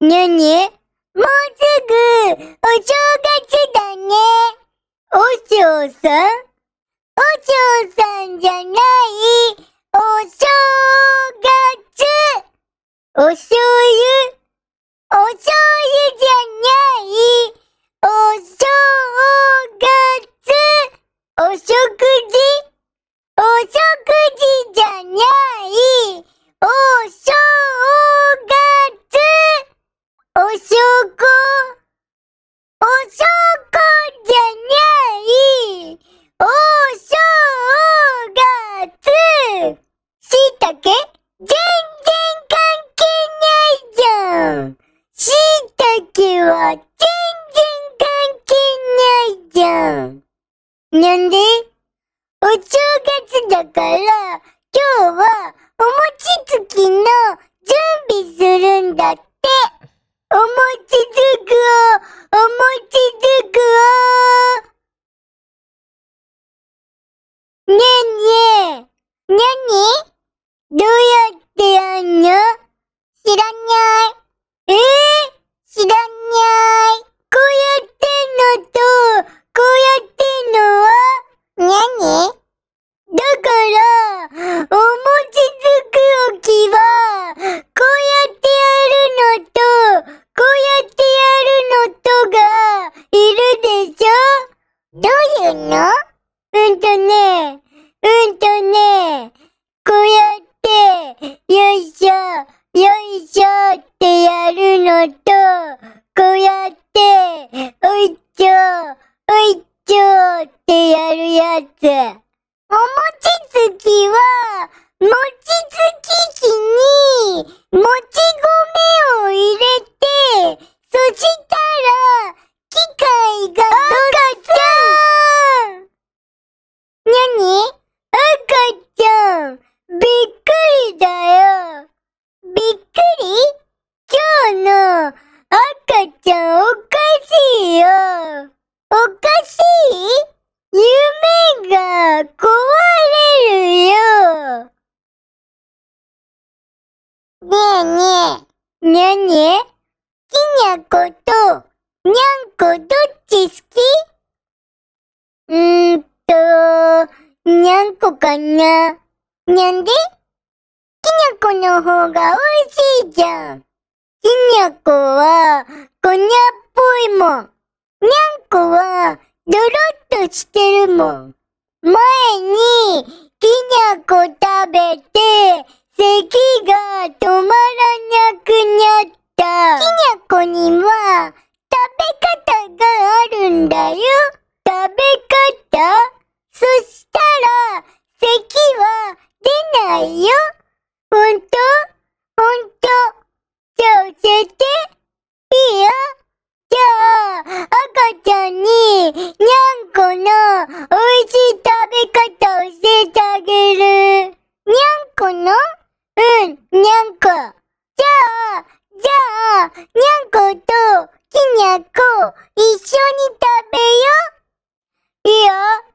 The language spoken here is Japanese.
にゃにゃもうすぐ、お正月だね。お嬢さん？お嬢さんじゃない、お正月。お油、お醤油じゃない、お正月。お食事、お食事じゃない、お正月。おしょこ、おしょこじゃない、お正月。しいたけ全然関係ないじゃん。しいたけは全然関係ないじゃん。なんで？お正月だから、今日はお餅つきの準備するんだって。お餅つくを、お餅つくを。ねえねえ、なにうんとね、うんとね、こうやって、よいしょ、よいしょってやるのと、こうやって、おいっちょ、おいっちょってやるやつ。お餅つきは、餅つき機に、もち米を入れて、そしたら、機械が、赤ちゃんなに赤ちゃん、びっくりだよ。びっくり今日の赤ちゃんおかしいよ。おかしい夢が壊れるよ。ねえねえ。なにきにゃこと、にゃんこどっち好き？うーんと、にゃんこかな？なんで？きにゃこの方が美味しいじゃん。きにゃこは、こにゃっぽいもん。にゃんこは、ドロッとしてるもん。前に、きにゃこ食べて、方そしたら、咳は出ないよ。ほんとほんとじゃあ教えて。いいよ。じゃあ、赤ちゃんに、にゃんこの美味しい食べ方教えてあげる。にゃんこの？うん、にゃんこ。じゃあ、じゃあ、にゃんこと、きにゃこ、一緒に食べよう。いい。